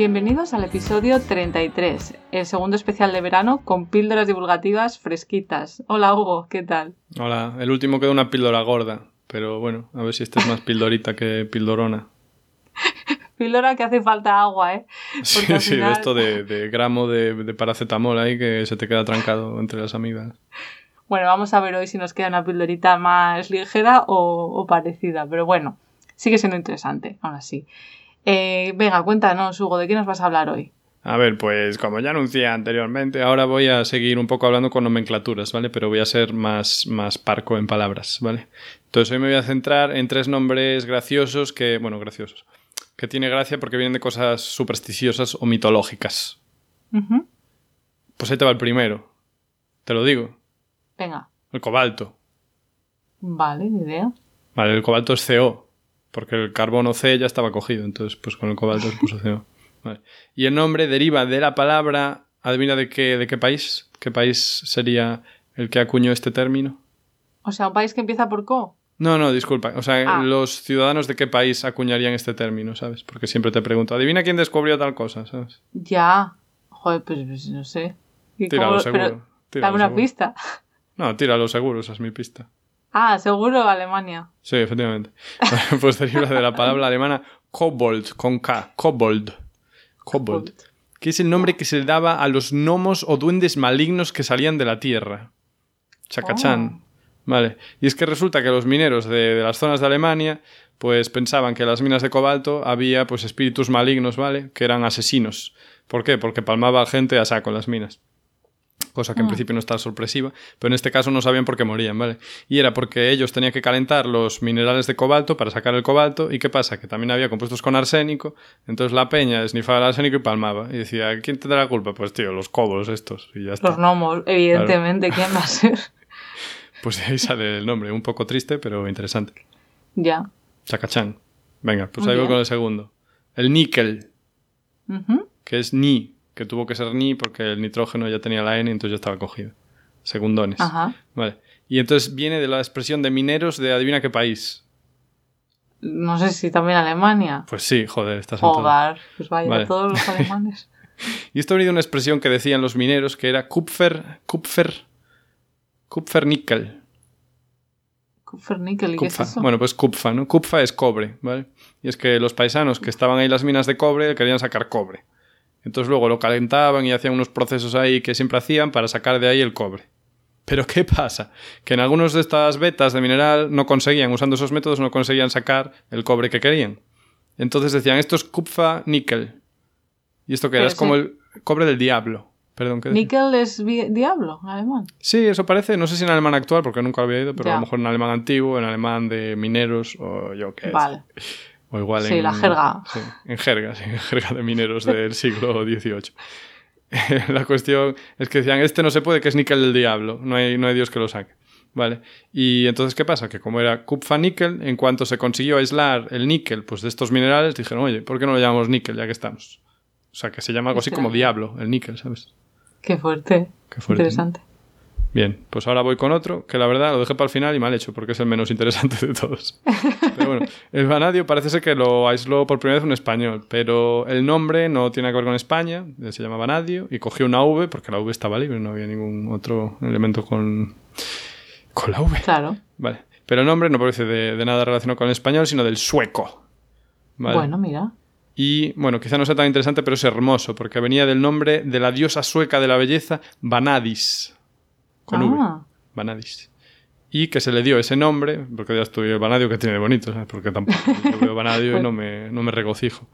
Bienvenidos al episodio 33, el segundo especial de verano con píldoras divulgativas fresquitas. Hola Hugo, ¿qué tal? Hola, el último quedó una píldora gorda, pero bueno, a ver si esta es más pildorita que pildorona. Píldora que hace falta agua, ¿eh? sí, sí, esto de, gramo de, paracetamol ahí que se te queda trancado entre las amigas. Bueno, vamos a ver hoy si nos queda una pildorita más ligera o, o parecida, pero bueno, sigue siendo interesante, aún así. Eh, venga, cuéntanos, Hugo, ¿de qué nos vas a hablar hoy? A ver, pues como ya anuncié anteriormente, ahora voy a seguir un poco hablando con nomenclaturas, ¿vale? Pero voy a ser más, más parco en palabras, ¿vale? Entonces hoy me voy a centrar en tres nombres graciosos que, bueno, graciosos, que tiene gracia porque vienen de cosas supersticiosas o mitológicas. Pues ahí te va el primero. Te lo digo. Venga. El cobalto. Vale, ni idea. Vale, el cobalto es CO. Porque el carbono C ya estaba cogido, entonces pues con el cobalto se puso CO. Y el nombre deriva de la palabra, adivina de qué, de qué país, qué país sería el que acuñó este término. O sea, un país que empieza por co. No, no, disculpa. O sea, ah. los ciudadanos de qué país acuñarían este término, ¿sabes? Porque siempre te pregunto, adivina quién descubrió tal cosa, ¿sabes? Ya. Joder, pues, pues no sé. Tíralo seguro. dame una pista. No, tíralo seguro, esa es mi pista. Ah, seguro Alemania. Sí, efectivamente. pues deriva de la palabra alemana kobold, con K, kobold. Kobold. Que es el nombre que se le daba a los gnomos o duendes malignos que salían de la tierra. Chacachán. Oh. Vale. Y es que resulta que los mineros de, de, las zonas de Alemania, pues pensaban que en las minas de cobalto había pues espíritus malignos, ¿vale? Que eran asesinos. ¿Por qué? Porque palmaba gente a saco en las minas cosa que en ah. principio no está sorpresiva, pero en este caso no sabían por qué morían, ¿vale? Y era porque ellos tenían que calentar los minerales de cobalto para sacar el cobalto, y ¿qué pasa? Que también había compuestos con arsénico, entonces la peña esnifaba el arsénico y palmaba, y decía, ¿quién tendrá la culpa? Pues tío, los cobos estos, y ya está. Los gnomos, evidentemente, ¿quién va a ser? Pues de ahí sale el nombre, un poco triste, pero interesante. Ya. Chacachán. Venga, pues ahí voy con el segundo. El níquel, que es ni, que tuvo que ser ni porque el nitrógeno ya tenía la N y entonces ya estaba cogido. Segundones. Ajá. Vale. Y entonces viene de la expresión de mineros de adivina qué país. No sé si también Alemania. Pues sí, joder, estás en pues vaya, todos los alemanes. y esto ha venido una expresión que decían los mineros que era Kupfer, Kupfer, Kupfernickel. Kupfernickel, ¿y qué es eso? Bueno, pues Kupfa, ¿no? Kupfa es cobre, ¿vale? Y es que los paisanos que estaban ahí en las minas de cobre querían sacar cobre. Entonces luego lo calentaban y hacían unos procesos ahí que siempre hacían para sacar de ahí el cobre. Pero ¿qué pasa? Que en algunos de estas vetas de mineral no conseguían, usando esos métodos, no conseguían sacar el cobre que querían. Entonces decían, esto es Kupfa níquel. ¿Y esto que era? Es como el cobre del diablo. Perdón, ¿qué ¿Níquel es diablo en alemán? Sí, eso parece. No sé si en alemán actual, porque nunca había ido, pero a lo mejor en alemán antiguo, en alemán de mineros o yo qué Vale. O igual sí, la jerga. Sí, en jerga, sí, en jerga de mineros del siglo XVIII. la cuestión es que decían, este no se puede, que es níquel del diablo, no hay, no hay Dios que lo saque. ¿Vale? Y entonces, ¿qué pasa? Que como era Kupfa níquel, en cuanto se consiguió aislar el níquel pues, de estos minerales, dijeron, oye, ¿por qué no lo llamamos níquel ya que estamos? O sea, que se llama algo así como diablo, el níquel, ¿sabes? Qué fuerte. Qué fuerte. Interesante. Bien, pues ahora voy con otro, que la verdad lo dejé para el final y mal hecho, porque es el menos interesante de todos. Pero bueno, el vanadio parece ser que lo aisló por primera vez un español, pero el nombre no tiene que ver con España, se llama vanadio, y cogió una V, porque la V estaba libre, no había ningún otro elemento con, con la V. Claro. Vale, pero el nombre no parece de, nada relacionado con el español, sino del sueco. Bueno, mira. Y bueno, quizá no sea tan interesante, pero es hermoso, porque venía del nombre de la diosa sueca de la belleza, Vanadis con ah. Vanadis. Y que se le dio ese nombre, porque ya estoy el Vanadio que tiene de bonito, porque tampoco veo Vanadio y no me, no me regocijo.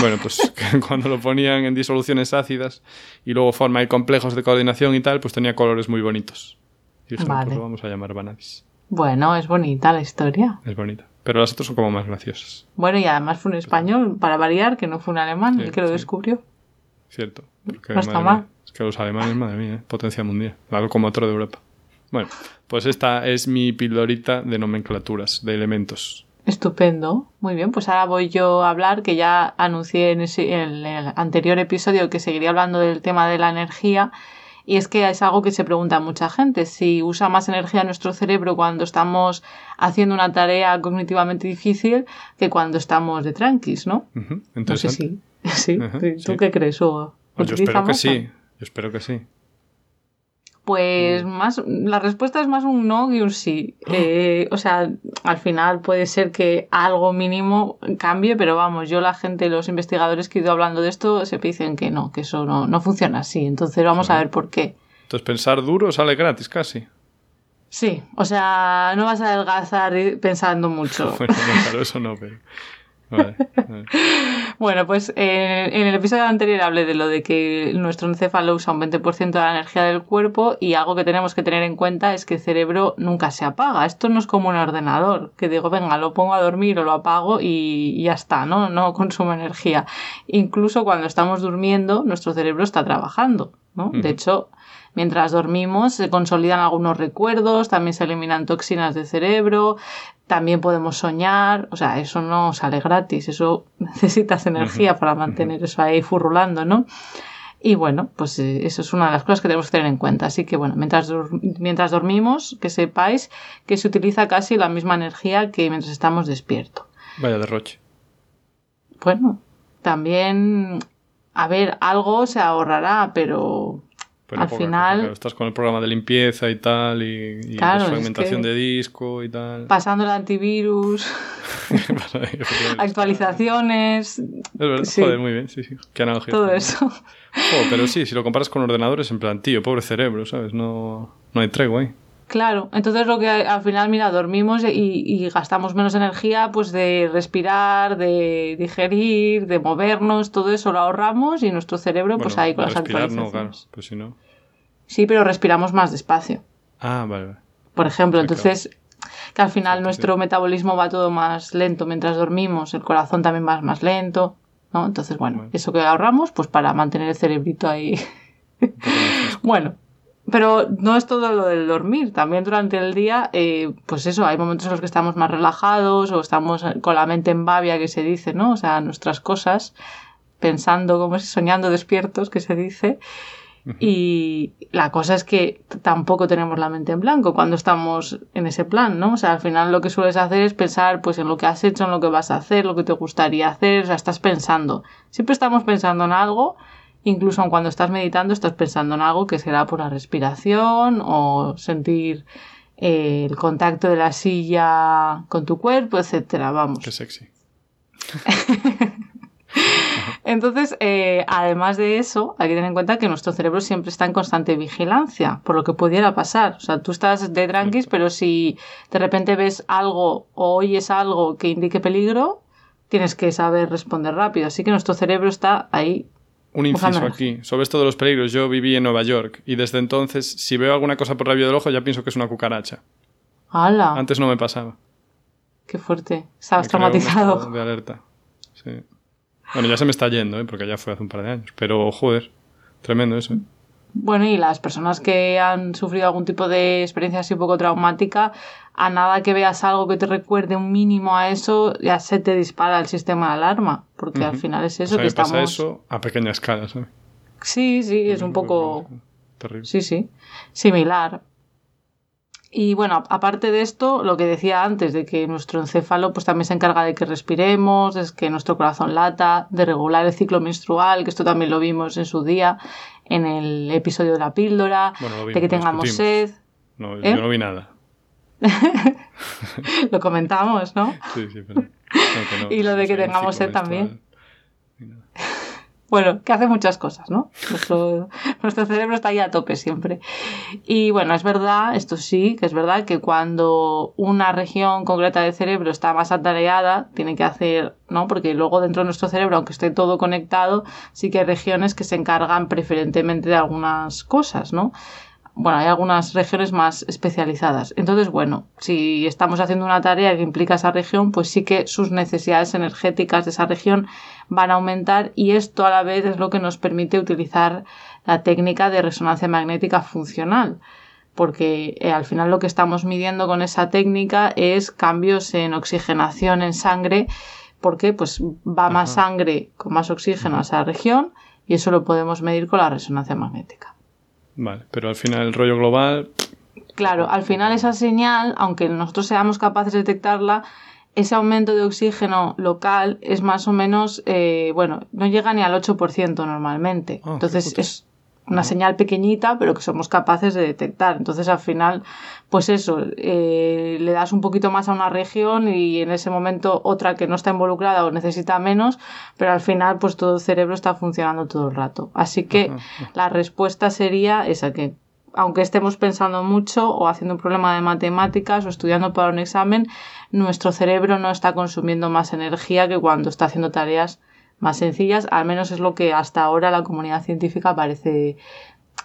Bueno, pues cuando lo ponían en disoluciones ácidas y luego forma y complejos de coordinación y tal, pues tenía colores muy bonitos. Y dijeron, pues lo vamos a llamar Vanadis. Bueno, es bonita la historia. Es bonita. Pero las otras son como más graciosas. Bueno, y además fue un español, para variar, que no fue un alemán el que lo descubrió. Cierto. no está mal. Que los alemanes, madre mía, ¿eh? potencia mundial. La otro de Europa. Bueno, pues esta es mi pildorita de nomenclaturas, de elementos. Estupendo. Muy bien, pues ahora voy yo a hablar, que ya anuncié en, el anterior episodio que seguiría hablando del tema de la energía. Y es que es algo que se pregunta mucha gente, si usa más energía nuestro cerebro cuando estamos haciendo una tarea cognitivamente difícil que cuando estamos de tranquis, ¿no? Entonces sí. sí. ¿Tú qué crees, Hugo? Pues yo espero que sí. Espero que sí. Pues mm. más, la respuesta es más un no que un sí. Eh, o sea, al final puede ser que algo mínimo cambie, pero vamos, yo la gente, los investigadores que he ido hablando de esto, se dicen que no, que eso no, no funciona así. Entonces vamos a ver por qué. Entonces pensar duro sale gratis casi. Sí, o sea, no vas a adelgazar pensando mucho. bueno, claro, eso no, pero... bueno, pues eh, en el episodio anterior hablé de lo de que nuestro encéfalo usa un 20% de la energía del cuerpo y algo que tenemos que tener en cuenta es que el cerebro nunca se apaga. Esto no es como un ordenador, que digo, venga, lo pongo a dormir o lo apago y, ya está, ¿no? No consume energía. Incluso cuando estamos durmiendo, nuestro cerebro está trabajando, ¿no? De hecho, mientras dormimos se consolidan algunos recuerdos, también se eliminan toxinas del cerebro, también podemos soñar, o sea, eso no sale gratis, eso necesitas energía para mantener eso ahí furrulando, ¿no? Y bueno, pues eh, eso es una de las cosas que tenemos que tener en cuenta. Así que bueno, mientras, mientras dormimos, que sepáis que se utiliza casi la misma energía que mientras estamos despiertos. Vaya derroche. Bueno, también, a ver, algo se ahorrará, pero al final. estás con el programa de limpieza y tal, y, y fragmentación de disco y tal. Pasando el antivirus. actualizaciones. Es verdad, joder, muy bien, sí, sí. Qué analogía. Todo eso. pero sí, si lo comparas con ordenadores, en plan, tío, pobre cerebro, ¿sabes? No, no hay tregua ahí. Claro, entonces lo que al final, mira, dormimos y, gastamos menos energía, pues de respirar, de digerir, de movernos, todo eso lo ahorramos y nuestro cerebro, pues ahí con las. No, claro, pues si no. Sí, pero respiramos más despacio. Ah, vale, vale. Por ejemplo, entonces que al final nuestro metabolismo va todo más lento mientras dormimos, el corazón también va más lento, ¿no? Entonces, bueno, eso que ahorramos, pues para mantener el cerebrito ahí. bueno, pero no es todo lo del dormir, también durante el día, eh, pues eso, hay momentos en los que estamos más relajados o estamos con la mente en babia, que se dice, ¿no? O sea, nuestras cosas, pensando, como si soñando despiertos, que se dice. Y la cosa es que tampoco tenemos la mente en blanco cuando estamos en ese plan, ¿no? O sea, al final lo que sueles hacer es pensar pues en lo que has hecho, en lo que vas a hacer, lo que te gustaría hacer, o sea, estás pensando. Siempre estamos pensando en algo Incluso cuando estás meditando estás pensando en algo que será por la respiración o sentir eh, el contacto de la silla con tu cuerpo, etcétera. Vamos. Qué sexy. Entonces, eh, además de eso, hay que tener en cuenta que nuestro cerebro siempre está en constante vigilancia, por lo que pudiera pasar. O sea, tú estás de tranquis, pero si de repente ves algo o oyes algo que indique peligro, tienes que saber responder rápido. Así que nuestro cerebro está ahí un inciso aquí. Sobre esto de los peligros, yo viví en Nueva York y desde entonces, si veo alguna cosa por rayo del ojo, ya pienso que es una cucaracha. ¡Hala! Antes no me pasaba. Qué fuerte. Estabas traumatizado. De alerta. Sí. Bueno, ya se me está yendo, ¿eh? porque ya fue hace un par de años. Pero, joder, tremendo eso. ¿eh? Bueno, y las personas que han sufrido algún tipo de experiencia así un poco traumática, a nada que veas algo que te recuerde un mínimo a eso, ya se te dispara el sistema de alarma, porque al final es eso que estamos... pasa eso a pequeña escala, ¿sabes? Sí, sí, es un poco... Terrible. Sí, sí, similar. Y bueno, aparte de esto, lo que decía antes, de que nuestro encéfalo pues también se encarga de que respiremos, de que nuestro corazón lata, de regular el ciclo menstrual, que esto también lo vimos en su día, en el episodio de la píldora, de que tengamos sed. No, yo ¿Eh? no vi nada. lo comentamos, ¿no? Sí, sí, pero... y lo de que tengamos sed también. Bueno, que hace muchas cosas, ¿no? Nuestro, nuestro, cerebro está ahí a tope siempre. Y bueno, es verdad, esto sí, que es verdad que cuando una región concreta del cerebro está más atareada, tiene que hacer, ¿no? Porque luego dentro de nuestro cerebro, aunque esté todo conectado, sí que hay regiones que se encargan preferentemente de algunas cosas, ¿no? bueno, hay algunas regiones más especializadas. Entonces, bueno, si estamos haciendo una tarea que implica esa región, pues sí que sus necesidades energéticas de esa región van a aumentar y esto a la vez es lo que nos permite utilizar la técnica de resonancia magnética funcional porque eh, al final lo que estamos midiendo con esa técnica es cambios en oxigenación en sangre porque pues va más sangre con más oxígeno a esa región y eso lo podemos medir con la resonancia magnética. Vale, pero al final el rollo global... Claro, al final esa señal, aunque nosotros seamos capaces de detectarla, ese aumento de oxígeno local es más o menos, eh, bueno, no llega ni al 8% normalmente. Ah, Entonces es una señal pequeñita, pero que somos capaces de detectar. Entonces, al final, pues eso, eh, le das un poquito más a una región y en ese momento otra que no está involucrada o necesita menos, pero al final, pues todo el cerebro está funcionando todo el rato. Así que la respuesta sería esa que aunque estemos pensando mucho o haciendo un problema de matemáticas o estudiando para un examen, nuestro cerebro no está consumiendo más energía que cuando está haciendo tareas más sencillas, al menos es lo que hasta ahora la comunidad científica parece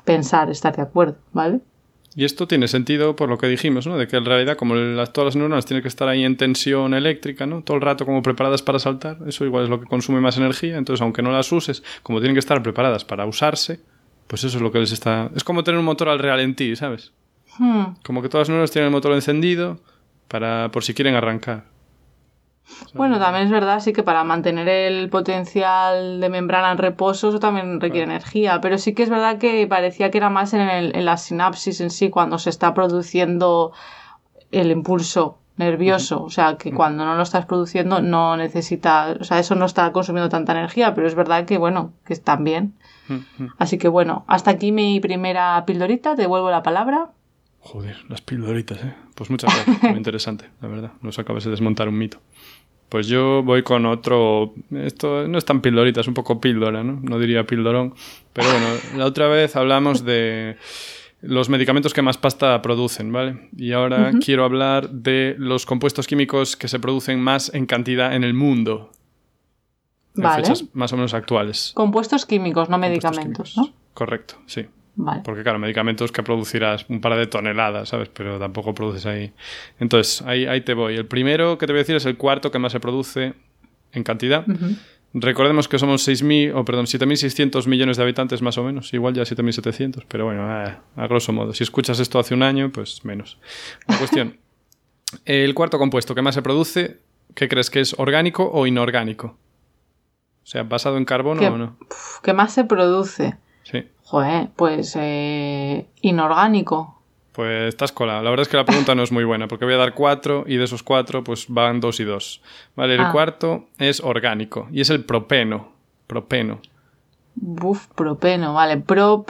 pensar, estar de acuerdo, ¿vale? Y esto tiene sentido por lo que dijimos, ¿no? De que en realidad, como las, todas las neuronas tienen que estar ahí en tensión eléctrica, ¿no? Todo el rato como preparadas para saltar, eso igual es lo que consume más energía, entonces aunque no las uses, como tienen que estar preparadas para usarse, pues eso es lo que les está... Es como tener un motor al ralentí, ¿sabes? Hmm. Como que todas las neuronas tienen el motor encendido para por si quieren arrancar. Bueno, también es verdad, sí que para mantener el potencial de membrana en reposo eso también requiere energía, pero sí que es verdad que parecía que era más en, el, en la sinapsis en sí, cuando se está produciendo el impulso nervioso, o sea, que cuando no lo estás produciendo no necesita, o sea, eso no está consumiendo tanta energía, pero es verdad que, bueno, que bien. Así que, bueno, hasta aquí mi primera pildorita, te devuelvo la palabra. Joder, las pildoritas, ¿eh? Pues muchas gracias, muy interesante, la verdad, nos acabas de desmontar un mito. Pues yo voy con otro. Esto no es tan pildorita, es un poco píldora, ¿no? No diría pildorón. Pero bueno, la otra vez hablamos de los medicamentos que más pasta producen, ¿vale? Y ahora quiero hablar de los compuestos químicos que se producen más en cantidad en el mundo. En vale. fechas más o menos actuales. Compuestos químicos, no medicamentos, ¿no? Correcto, sí. Porque, claro, medicamentos que producirás un par de toneladas, ¿sabes? Pero tampoco produces ahí. Entonces, ahí, ahí te voy. El primero que te voy a decir es el cuarto que más se produce en cantidad. Recordemos que somos 6.000, o perdón, 7.600 millones de habitantes más o menos. Igual ya 7.700, pero bueno, a, grosso modo. Si escuchas esto hace un año, pues menos. La cuestión. el cuarto compuesto que más se produce, ¿qué crees que es orgánico o inorgánico? O sea, basado en carbono o no. ¿Qué más se produce? Sí. Joder, pues eh, inorgánico. Pues estás colado. La verdad es que la pregunta no es muy buena, porque voy a dar cuatro y de esos cuatro pues van dos y dos. Vale, el ah. cuarto es orgánico y es el propeno. Propeno. Buf, propeno, vale. Prop,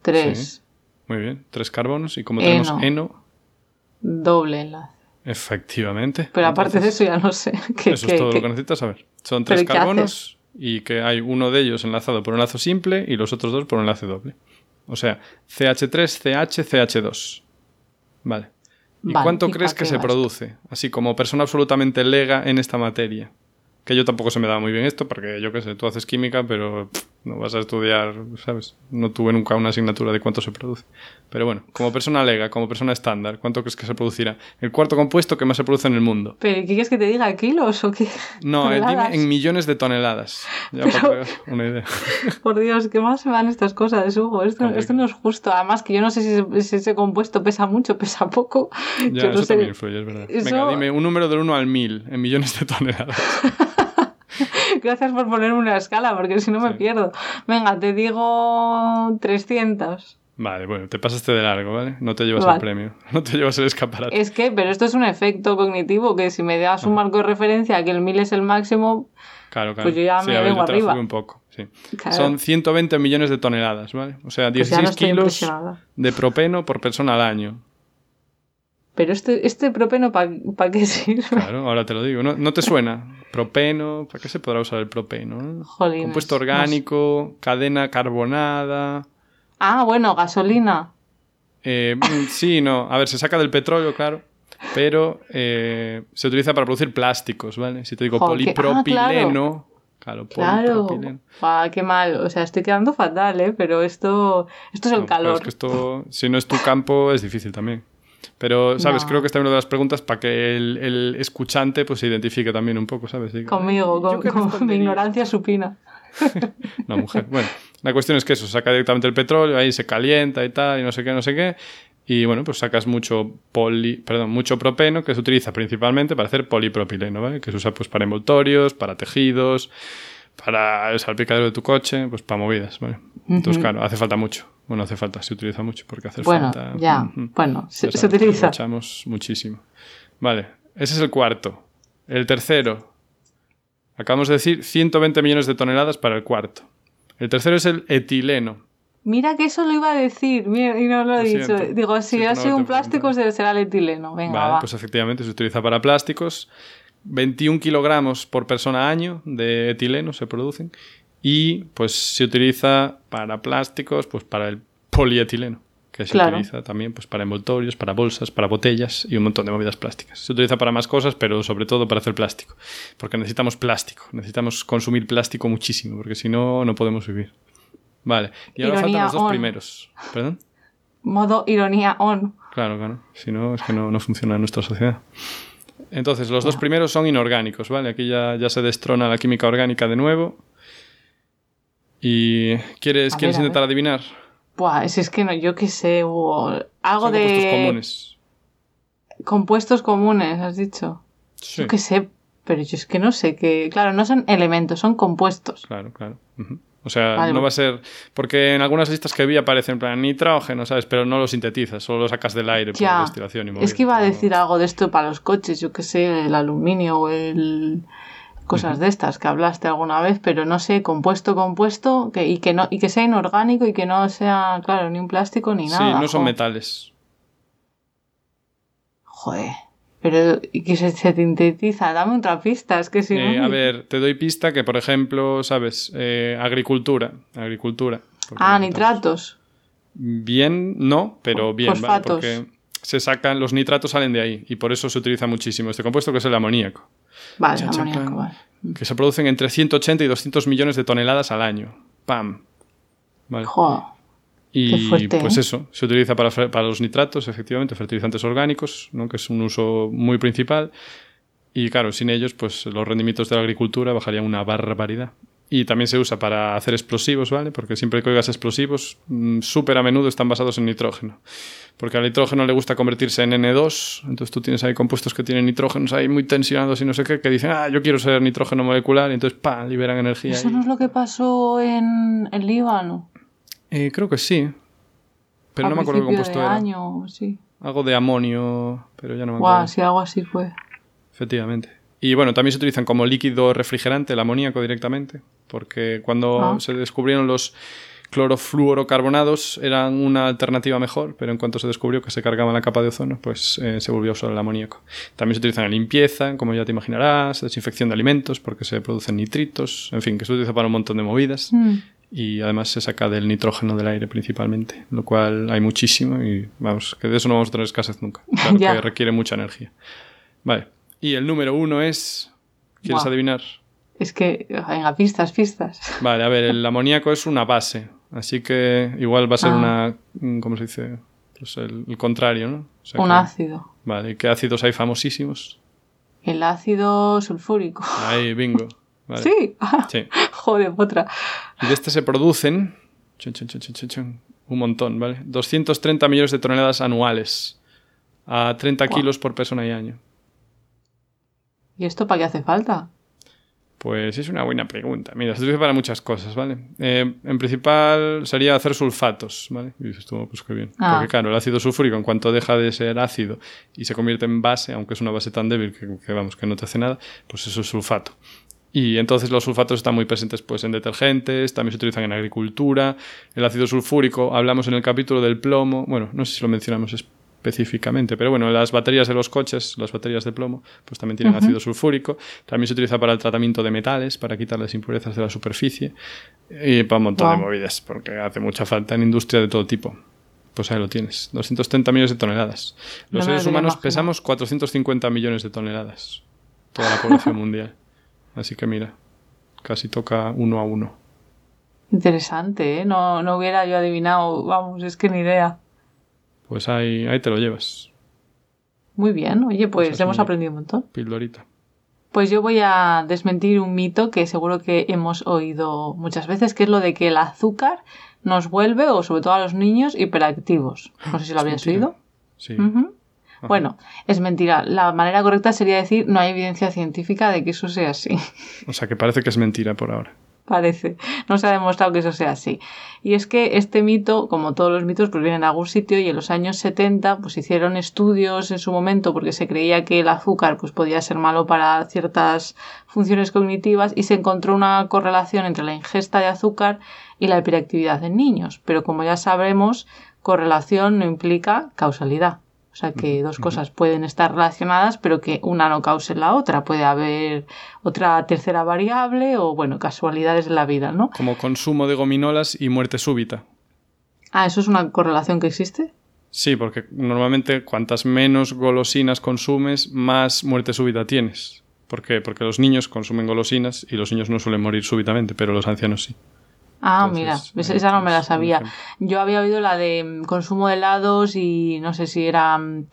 tres. Muy bien, tres carbonos y como tenemos eno. Doble enlace. Efectivamente. Pero aparte de eso ya no sé. eso es todo lo que necesitas saber. Son tres carbonos y que hay uno de ellos enlazado por un lazo simple y los otros dos por un enlace doble. O sea, CH3, CH, CH2. Vale. ¿Y cuánto crees que se produce? Así como persona absolutamente lega en esta materia. Que yo tampoco se me da muy bien esto, porque yo qué sé, tú haces química, pero no vas a estudiar, ¿sabes? No tuve nunca una asignatura de cuánto se produce. Pero bueno, como persona lega, como persona estándar, ¿cuánto crees que se producirá? El cuarto compuesto que más se produce en el mundo. ¿Pero qué quieres que te diga? ¿Kilos o qué? No, eh, dime en millones de toneladas. Ya para que una idea. Por Dios, ¿qué más se van estas cosas, Hugo? Esto, esto no es justo. Además, que yo no sé si, ese compuesto pesa mucho, pesa poco. Ya, eso también influye, es verdad. Venga, dime un número del 1 al 1000 en millones de toneladas. Gracias por ponerme una escala, porque si no me pierdo. Venga, te digo 300. Vale, bueno, te pasaste de largo, ¿vale? No te llevas el premio, no te llevas el escaparate. Es que, pero esto es un efecto cognitivo, que si me das un marco de referencia que el 1000 es el máximo, claro, claro. pues yo ya me vengo arriba. un poco, sí. Son 120 millones de toneladas, ¿vale? O sea, 16 pues kilos de propeno por persona al año. Pero este, este propeno, ¿para qué sirve? Claro, ahora te lo digo. ¿No, te suena? Propeno, ¿para qué se podrá usar el propeno? Compuesto orgánico, cadena carbonada. Ah, bueno, gasolina. Eh, mm, sí, no. A ver, se saca del petróleo, claro. Pero eh, se utiliza para producir plásticos, ¿vale? Si te digo polipropileno, Claro, Claro. polipropileno. Ah, qué mal. O sea, estoy quedando fatal, ¿eh? Pero esto, esto es el No, calor. es que esto, si no es tu campo, es difícil también. Pero, ¿sabes? No. Creo que esta es una de las preguntas para que el, el escuchante pues, se identifique también un poco, ¿sabes? Diga, Conmigo, "Ay, con, ¿yo qué con mi respondería?". ignorancia supina. Una mujer. Bueno, la cuestión es que eso, saca directamente el petróleo, ahí se calienta y tal, y no sé qué, no sé qué. Y bueno, pues sacas mucho poli, perdón, mucho propeno que se utiliza principalmente para hacer polipropileno, ¿vale? Que se usa pues para envoltorios, para tejidos, para el salpicadero de tu coche, pues para movidas, ¿vale? Entonces, claro, hace falta mucho. Bueno, hace falta, se utiliza mucho porque hace Bueno, falta. ya. Bueno, se, Ya se utiliza. muchísimo. Vale, ese es el cuarto. El tercero. Acabamos de decir 120 millones de toneladas para el cuarto. El tercero es el etileno. Mira que eso lo iba a decir mira, y no lo he dicho. Digo, si Siento ha no sido un plástico, será el etileno. Venga, Vale, va. pues efectivamente se utiliza para plásticos. 21 kilogramos por persona año de etileno se producen. Y pues se utiliza para plásticos, pues para el polietileno, que se Claro. utiliza también pues para envoltorios, para bolsas, para botellas y un montón de movidas plásticas. Se utiliza para más cosas, pero sobre todo para hacer plástico. Porque necesitamos plástico, necesitamos consumir plástico muchísimo, porque si no, no podemos vivir. Vale, y ahora Ironía faltan los dos on. primeros. ¿Perdón? Modo ironía on. Claro, claro. Si no, es que no, no funciona en nuestra sociedad. Entonces, los dos primeros son inorgánicos, ¿vale? Aquí ya, ya se destrona la química orgánica de nuevo. ¿Y quieres, quieres ver, intentar adivinar? Buah, es que no, yo qué sé, hubo algo Son de compuestos comunes. compuestos comunes, has dicho. Sí, Yo qué sé, pero yo es que no sé que, claro, no son elementos, son compuestos. claro, claro. O sea, Vale, no va a pues- ser... Porque en algunas listas que vi aparece en plan nitrógeno, ¿sabes? Pero no lo sintetizas, solo lo sacas del aire por Ya. destilación y Es que iba a decir algo de esto para los coches, yo qué sé, el aluminio o el cosas de estas que hablaste alguna vez, pero no sé, compuesto, compuesto, que, y que no, y que sea inorgánico y que no sea, claro, ni un plástico ni Sí, nada. no son jo. metales. Joder. Pero, y que se, se sintetiza, dame otra pista, es que si Eh, no. a ver, te doy pista que, por ejemplo, ¿sabes? Eh, agricultura. Agricultura. Ah, nitratos. Bien, no, pero bien, ¿vale? Fosfatos. Porque se sacan, los nitratos salen de ahí y por eso se utiliza muchísimo este compuesto que es el amoníaco, Vale, Chan, chan, amoníaco, vale. que se producen entre 180 y 200 millones de toneladas al año. ¡Pam! Vale. Joder. Y qué fuerte, pues ¿eh? eso, se utiliza para, para los nitratos, efectivamente, fertilizantes orgánicos, ¿no? que es un uso muy principal. Y claro, sin ellos, pues los rendimientos de la agricultura bajarían una barbaridad. Y también se usa para hacer explosivos, ¿vale? Porque siempre que oigas explosivos, mm, súper a menudo están basados en nitrógeno. Porque al nitrógeno le gusta convertirse en N2, entonces tú tienes ahí compuestos que tienen nitrógenos ahí muy tensionados y no sé qué, que dicen, ah, yo quiero ser nitrógeno molecular, y entonces, ¡pam!, liberan energía. ¿Eso y- no es lo que pasó en el Líbano? Eh, creo que sí. Pero A no me acuerdo qué compuesto de era. año, sí. Algo de amonio, pero ya no me Guau, acuerdo. si algo así fue. Efectivamente. Y bueno, también se utilizan como líquido refrigerante el amoníaco directamente, porque cuando Ah. se descubrieron los clorofluorocarbonados eran una alternativa mejor, pero en cuanto se descubrió que se cargaba la capa de ozono, pues eh, se volvió a usar el amoníaco. También se utilizan en limpieza, como ya te imaginarás, desinfección de alimentos, porque se producen nitritos, en fin, que se utiliza para un montón de movidas. Mm. Y además se saca del nitrógeno del aire principalmente, lo cual hay muchísimo y vamos, que de eso no vamos a tener escasez nunca. Claro que requiere mucha energía. Vale. Y el número uno es. ¿Quieres adivinar? Es que, venga, pistas, pistas. Vale, a ver, el amoníaco es una base. Así que igual va a ser Ah. una. mm, ¿Cómo se dice? Pues el, el contrario, ¿no? O sea Un que- ácido. Vale, ¿qué ácidos hay famosísimos? El ácido sulfúrico. Ahí, bingo. Vale. Sí. Sí. Joder, otra. Y de este se producen. chun, chun, chun, un montón, ¿vale? 230 millones de toneladas anuales. A 30 Guau. kilos por persona y año. ¿Y esto para qué hace falta? Pues es una buena pregunta. Mira, se utiliza para muchas cosas, ¿vale? Eh, en principal sería hacer sulfatos, ¿vale? Y dices tú, pues qué bien. Ah. Porque claro, el ácido sulfúrico, en cuanto deja de ser ácido y se convierte en base, aunque es una base tan débil que, que, vamos, que no te hace nada, pues eso es sulfato. Y entonces los sulfatos están muy presentes pues, en detergentes, también se utilizan en agricultura. El ácido sulfúrico, hablamos en el capítulo del plomo, bueno, no sé si lo mencionamos específicamente, pero bueno, las baterías de los coches, las baterías de plomo, pues también tienen ácido sulfúrico. También se utiliza para el tratamiento de metales, para quitar las impurezas de la superficie y para un montón de movidas, porque hace mucha falta en industria de todo tipo. Pues ahí lo tienes, 230 millones de toneladas. Los No seres humanos pesamos 450 millones de toneladas, toda la población mundial. Así que mira, Casi toca uno a uno. Interesante, ¿eh? No, no hubiera yo adivinado, vamos, es que ni idea. Pues ahí, ahí te lo llevas. Muy bien, oye, pues hemos aprendido un montón. Pildorita. Pues yo voy a desmentir un mito que seguro que hemos oído muchas veces, que es lo de que el azúcar nos vuelve, o sobre todo a los niños, hiperactivos. No sé si lo habías oído. Sí. Bueno, es mentira. La manera correcta sería decir no hay evidencia científica de que eso sea así. O sea, que parece que es mentira por ahora parece. No se ha demostrado que eso sea así. Y es que este mito, como todos los mitos, pues vienen de algún sitio y en los años 70 pues hicieron estudios en su momento porque se creía que el azúcar pues podía ser malo para ciertas funciones cognitivas y se encontró una correlación entre la ingesta de azúcar y la hiperactividad en niños. Pero como ya sabremos, correlación no implica causalidad. O sea que dos cosas pueden estar relacionadas, pero que una no cause la otra. Puede haber otra tercera variable o, bueno, casualidades de la vida, ¿no? Como consumo de gominolas y muerte súbita. Ah, ¿eso es una correlación que existe? Sí, porque normalmente cuantas menos golosinas consumes, más muerte súbita tienes. ¿Por qué? Porque los niños consumen golosinas y los niños no suelen morir súbitamente, pero los ancianos sí. Ah, mira, esa no me la sabía. Yo había oído la de mm, consumo de helados y no sé si eran mm,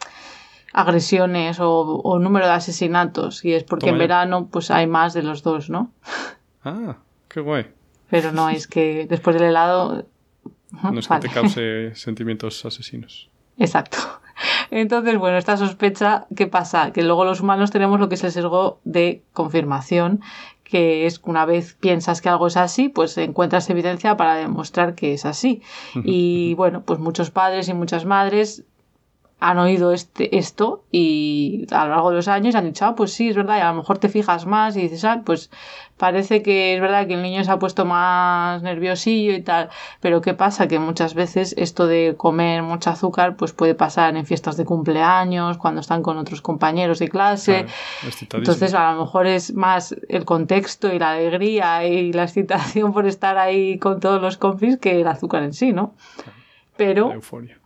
agresiones o, número de asesinatos. Y es porque en verano pues hay más de los dos, ¿no? Ah, qué guay. Pero no, es que después del helado... No es que te cause sentimientos asesinos. Exacto. Entonces, bueno, esta sospecha, ¿qué pasa? Que luego los humanos tenemos lo que es el sesgo de confirmación, que es que una vez piensas que algo es así, pues encuentras evidencia para demostrar que es así. Y bueno, pues muchos padres y muchas madres han oído este, esto y a lo largo de los años han dicho, ah, pues sí, es verdad, y a lo mejor te fijas más y dices, ah, pues parece que es verdad que el niño se ha puesto más nerviosillo y tal, pero ¿qué pasa? Que muchas veces esto de comer mucho azúcar pues puede pasar en fiestas de cumpleaños, cuando están con otros compañeros de clase, entonces a lo mejor es más el contexto y la alegría y la excitación por estar ahí con todos los confis que el azúcar en sí, ¿no? Pero... euforia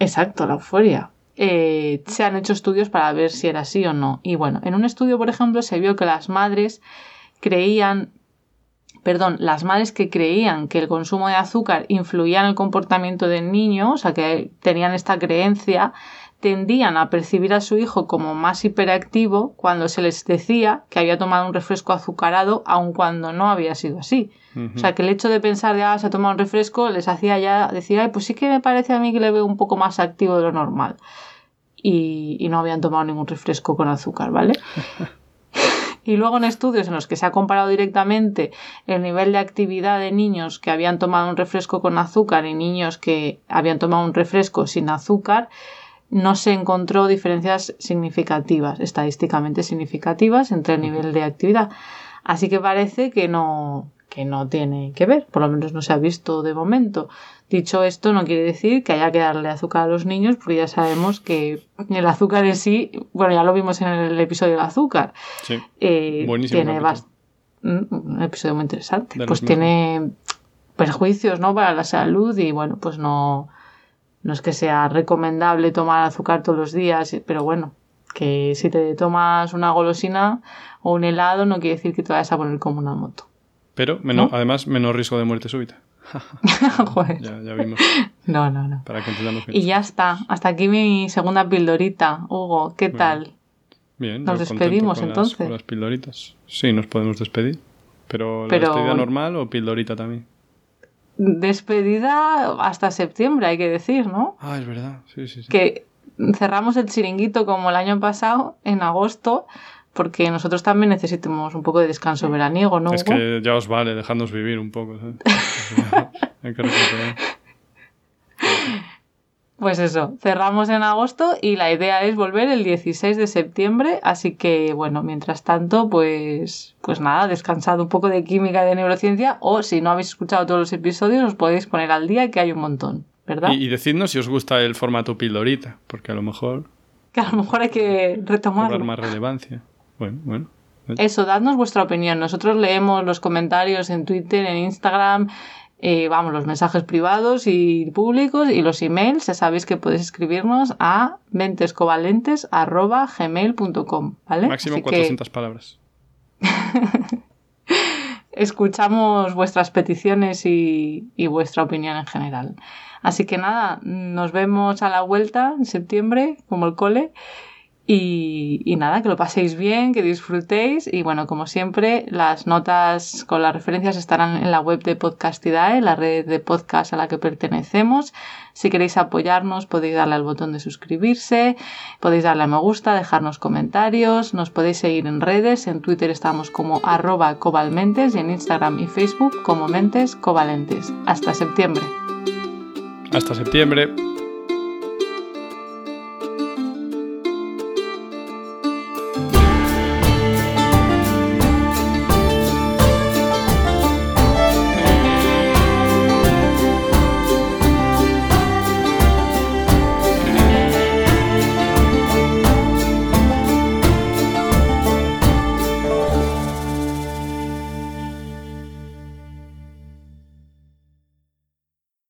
Exacto, la euforia. Eh, se han hecho estudios para ver si era así o no. Y bueno, en un estudio, por ejemplo, se vio que las madres creían, perdón, las madres que creían que el consumo de azúcar influía en el comportamiento del niño, o sea, que tenían esta creencia, tendían a percibir a su hijo como más hiperactivo cuando se les decía que había tomado un refresco azucarado, aun cuando no había sido así. O sea, que el hecho de pensar de, ah, se ha tomado un refresco, les hacía ya decir, ay, pues sí que me parece a mí que le veo un poco más activo de lo normal. Y, y no habían tomado ningún refresco con azúcar, ¿vale? y luego en estudios en los que se ha comparado directamente el nivel de actividad de niños que habían tomado un refresco con azúcar y niños que habían tomado un refresco sin azúcar, no se encontró diferencias significativas, estadísticamente significativas entre el nivel de actividad. Así que parece que no, que no tiene que ver, por lo menos no se ha visto de momento. Dicho esto, no quiere decir que haya que darle azúcar a los niños, porque ya sabemos que el azúcar en sí, bueno, ya lo vimos en el episodio del azúcar. Sí. Eh, Buenísimo. Tiene mm, un episodio muy interesante. Pues tiene perjuicios, ¿no? Para la salud y bueno, pues no no es que sea recomendable tomar azúcar todos los días, pero bueno, que si te tomas una golosina o un helado no quiere decir que te vayas a poner como una moto. Pero además menos riesgo de muerte súbita. Ya, ya, vimos. No, no, no. Para que entendamos bien. Y ya está. Hasta aquí mi segunda pildorita. Hugo, ¿qué tal? Bien. Nos despedimos entonces. Las, con las pildoritas. Sí, nos podemos despedir. Pero, ¿la despedida normal o pildorita también? Despedida hasta septiembre, hay que decir, ¿no? Ah, es verdad, sí, sí, sí. Que cerramos el chiringuito como el año pasado, en agosto, porque nosotros también necesitamos un poco de descanso veraniego, ¿no? Es que ya os vale, dejadnos vivir un poco. hay que pues eso, cerramos en agosto y la idea es volver el 16 de septiembre, así que bueno, mientras tanto, pues, pues nada, descansad un poco de química y de neurociencia o si no habéis escuchado todos los episodios os podéis poner al día que hay un montón, ¿verdad? Y, decidnos si os gusta el formato pildorita, porque a lo mejor... Que a lo mejor hay que retomarlo. Dar más relevancia. Bueno, bueno. Eso, dadnos vuestra opinión. Nosotros leemos los comentarios en Twitter, en Instagram, eh, vamos, los mensajes privados y públicos y los emails, ya sabéis que podéis escribirnos a mentescovalentes.gmail.com, ¿vale? Máximo 400 palabras. escuchamos vuestras peticiones y, y vuestra opinión en general. Así que nada, nos vemos a la vuelta en septiembre, como el cole. Y, nada, que lo paséis bien, que disfrutéis. Y bueno, como siempre, las notas con las referencias estarán en la web de Podcastidae, la red de podcast a la que pertenecemos. Si queréis apoyarnos, podéis darle al botón de suscribirse, podéis darle a me gusta, dejarnos comentarios, nos podéis seguir en redes. En Twitter estamos como arroba cobalmentes y en Instagram y Facebook como mentes covalentes. Hasta septiembre. Hasta septiembre.